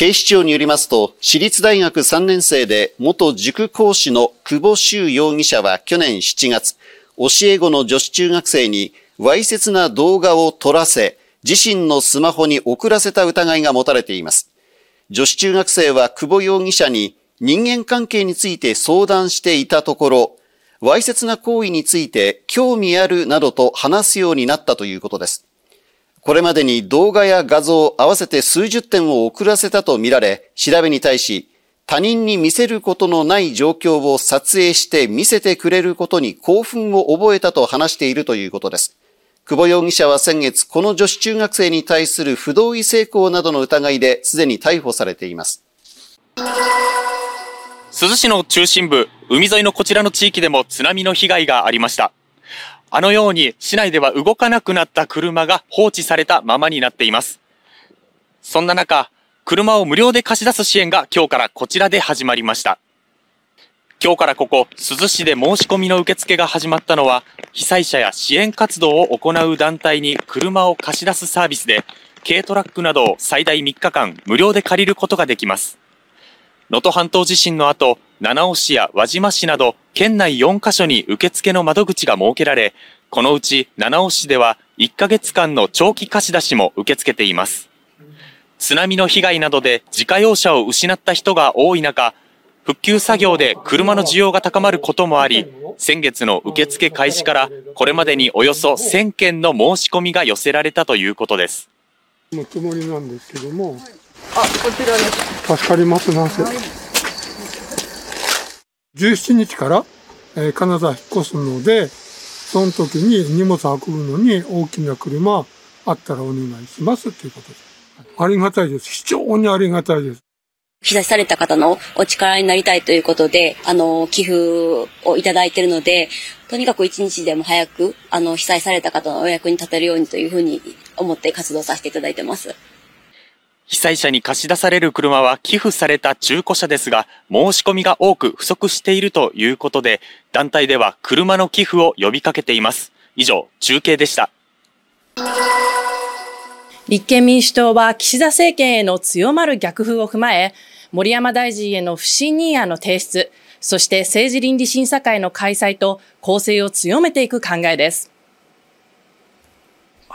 警視庁によりますと、私立大学3年生で元塾講師の久保修容疑者は去年7月、教え子の女子中学生にわいせつな動画を撮らせ、自身のスマホに送らせた疑いが持たれています。女子中学生は久保容疑者に人間関係について相談していたところ、わいせつな行為について興味あるなどと話すようになったということです。これまでに動画や画像合わせて数十点を送らせたとみられ、調べに対し、他人に見せることのない状況を撮影して見せてくれることに興奮を覚えたと話しているということです。久保容疑者は先月、この女子中学生に対する不同意性交などの疑いですでに逮捕されています。珠洲市の中心部、海沿いのこちらの地域でも津波の被害がありました。あのように市内では動かなくなった車が放置されたままになっています。そんな中、車を無料で貸し出す支援が今日からこちらで始まりました。今日からここ、珠洲市で申し込みの受付が始まったのは、被災者や支援活動を行う団体に車を貸し出すサービスで、軽トラックなどを最大3日間無料で借りることができます。能登半島地震の後、七尾市や輪島市など、県内4カ所に受付の窓口が設けられ、このうち七尾市では1ヶ月間の長期貸し出しも受け付けています。津波の被害などで自家用車を失った人が多い中、復旧作業で車の需要が高まることもあり、先月の受付開始からこれまでにおよそ1000件の申し込みが寄せられたということです。のつもりなんですけども、あ、こちらです。助かりますな、せ。17日から、えー、金沢引っ越すので、その時に荷物運ぶのに大きな車あったらお願いしますっていうことで。ありがたいです。非常にありがたいです。被災された方のお力になりたいということで、あの、寄付をいただいているので、とにかく一日でも早く、あの、被災された方のお役に立てるようにというふうに思って活動させていただいてます。被災者に貸し出される車は寄付された中古車ですが、申し込みが多く不足しているということで、団体では車の寄付を呼びかけています。以上、中継でした。立憲民主党は岸田政権への強まる逆風を踏まえ、森山大臣への不信任案の提出、そして政治倫理審査会の開催と攻勢を強めていく考えです。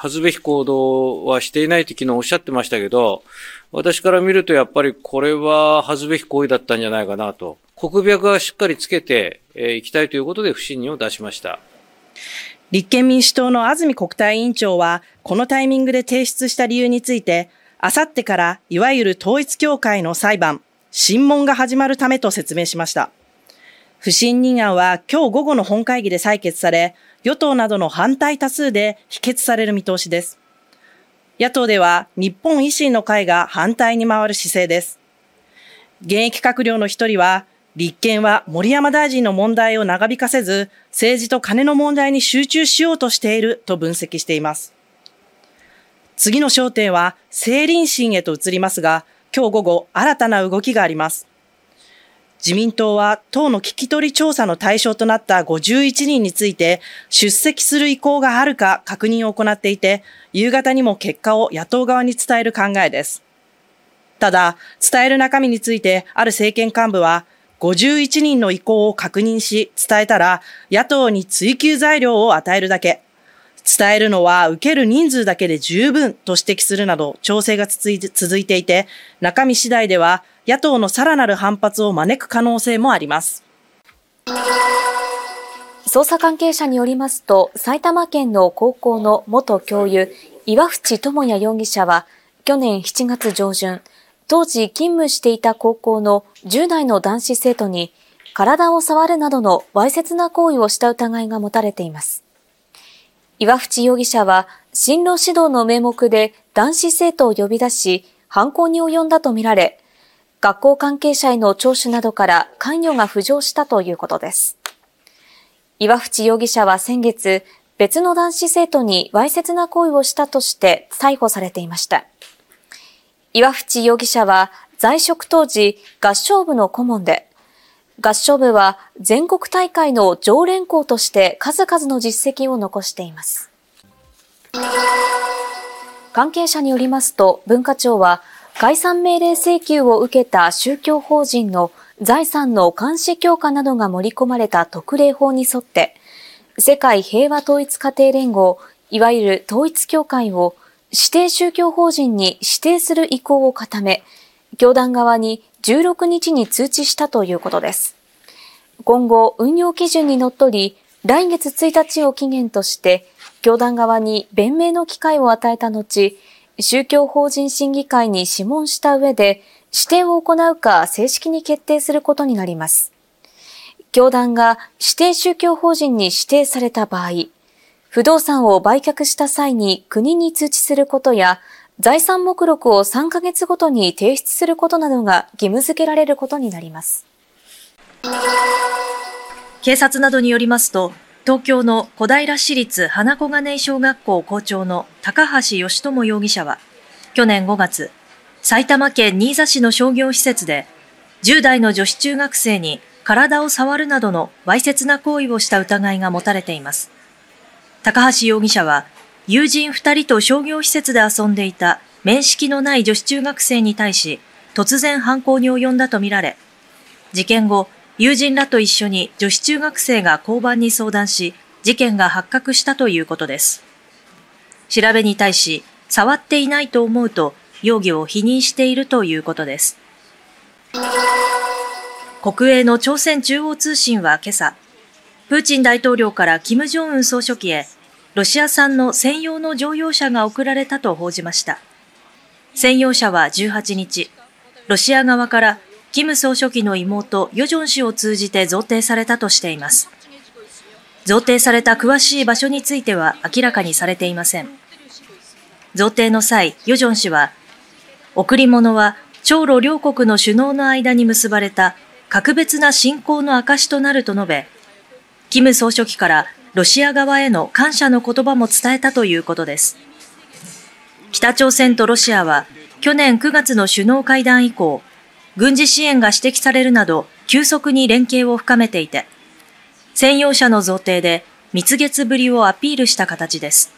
恥ずべき行動はしていないと昨日おっしゃってましたけど、私から見るとやっぱりこれは恥ずべき行為だったんじゃないかなと。国脈はしっかりつけてい、えー、きたいということで不信任を出しました。立憲民主党の安住国対委員長は、このタイミングで提出した理由について、あさってからいわゆる統一協会の裁判、審問が始まるためと説明しました。不信任案は今日午後の本会議で採決され、与党などの反対多数で否決される見通しです。野党では日本維新の会が反対に回る姿勢です。現役閣僚の一人は、立憲は森山大臣の問題を長引かせず、政治と金の問題に集中しようとしていると分析しています。次の焦点は政倫審へと移りますが、今日午後新たな動きがあります。自民党は党の聞き取り調査の対象となった51人について出席する意向があるか確認を行っていて、夕方にも結果を野党側に伝える考えです。ただ、伝える中身についてある政権幹部は、51人の意向を確認し伝えたら野党に追及材料を与えるだけ。伝えるのは受ける人数だけで十分と指摘するなど調整が続いていて、中身次第では野党のさらなる反発を招く可能性もあります。捜査関係者によりますと、埼玉県の高校の元教諭、岩淵智也容疑者は、去年7月上旬、当時勤務していた高校の10代の男子生徒に、体を触るなどのわいせつな行為をした疑いが持たれています。岩淵容疑者は、進路指導の名目で男子生徒を呼び出し、犯行に及んだとみられ、学校関係者への聴取などから関与が浮上したということです。岩淵容疑者は先月、別の男子生徒にわいせつな行為をしたとして逮捕されていました。岩淵容疑者は在職当時合唱部の顧問で、合唱部は全国大会の常連校として数々の実績を残しています。関係者によりますと文化庁は解散命令請求を受けた宗教法人の財産の監視強化などが盛り込まれた特例法に沿って、世界平和統一家庭連合、いわゆる統一協会を指定宗教法人に指定する意向を固め、教団側に16日に通知したということです。今後、運用基準にのっとり、来月1日を期限として、教団側に弁明の機会を与えた後、宗教法人審議会に諮問した上で、指定を行うか正式に決定することになります。教団が指定宗教法人に指定された場合、不動産を売却した際に国に通知することや、財産目録を3ヶ月ごとに提出することなどが義務付けられることになります。警察などによりますと、東京の小平市立花小金井小学校校長の高橋義智容疑者は、去年5月、埼玉県新座市の商業施設で、10代の女子中学生に体を触るなどのわいせつな行為をした疑いが持たれています。高橋容疑者は、友人2人と商業施設で遊んでいた面識のない女子中学生に対し、突然犯行に及んだとみられ、事件後、友人らと一緒に女子中学生が交番に相談し、事件が発覚したということです。調べに対し、触っていないと思うと容疑を否認しているということです。国営の朝鮮中央通信は今朝、プーチン大統領から金正恩総書記へロシア産の専用の乗用車が送られたと報じました。専用車は18日、ロシア側から金総書記の妹、ヨジョン氏を通じて贈呈されたとしています。贈呈された詳しい場所については明らかにされていません。贈呈の際、ヨジョン氏は、贈り物は朝露両国の首脳の間に結ばれた格別な信仰の証となると述べ、金総書記からロシア側への感謝の言葉も伝えたということです。北朝鮮とロシアは去年9月の首脳会談以降、軍事支援が指摘されるなど、急速に連携を深めていて、専用車の贈呈で蜜月ぶりをアピールした形です。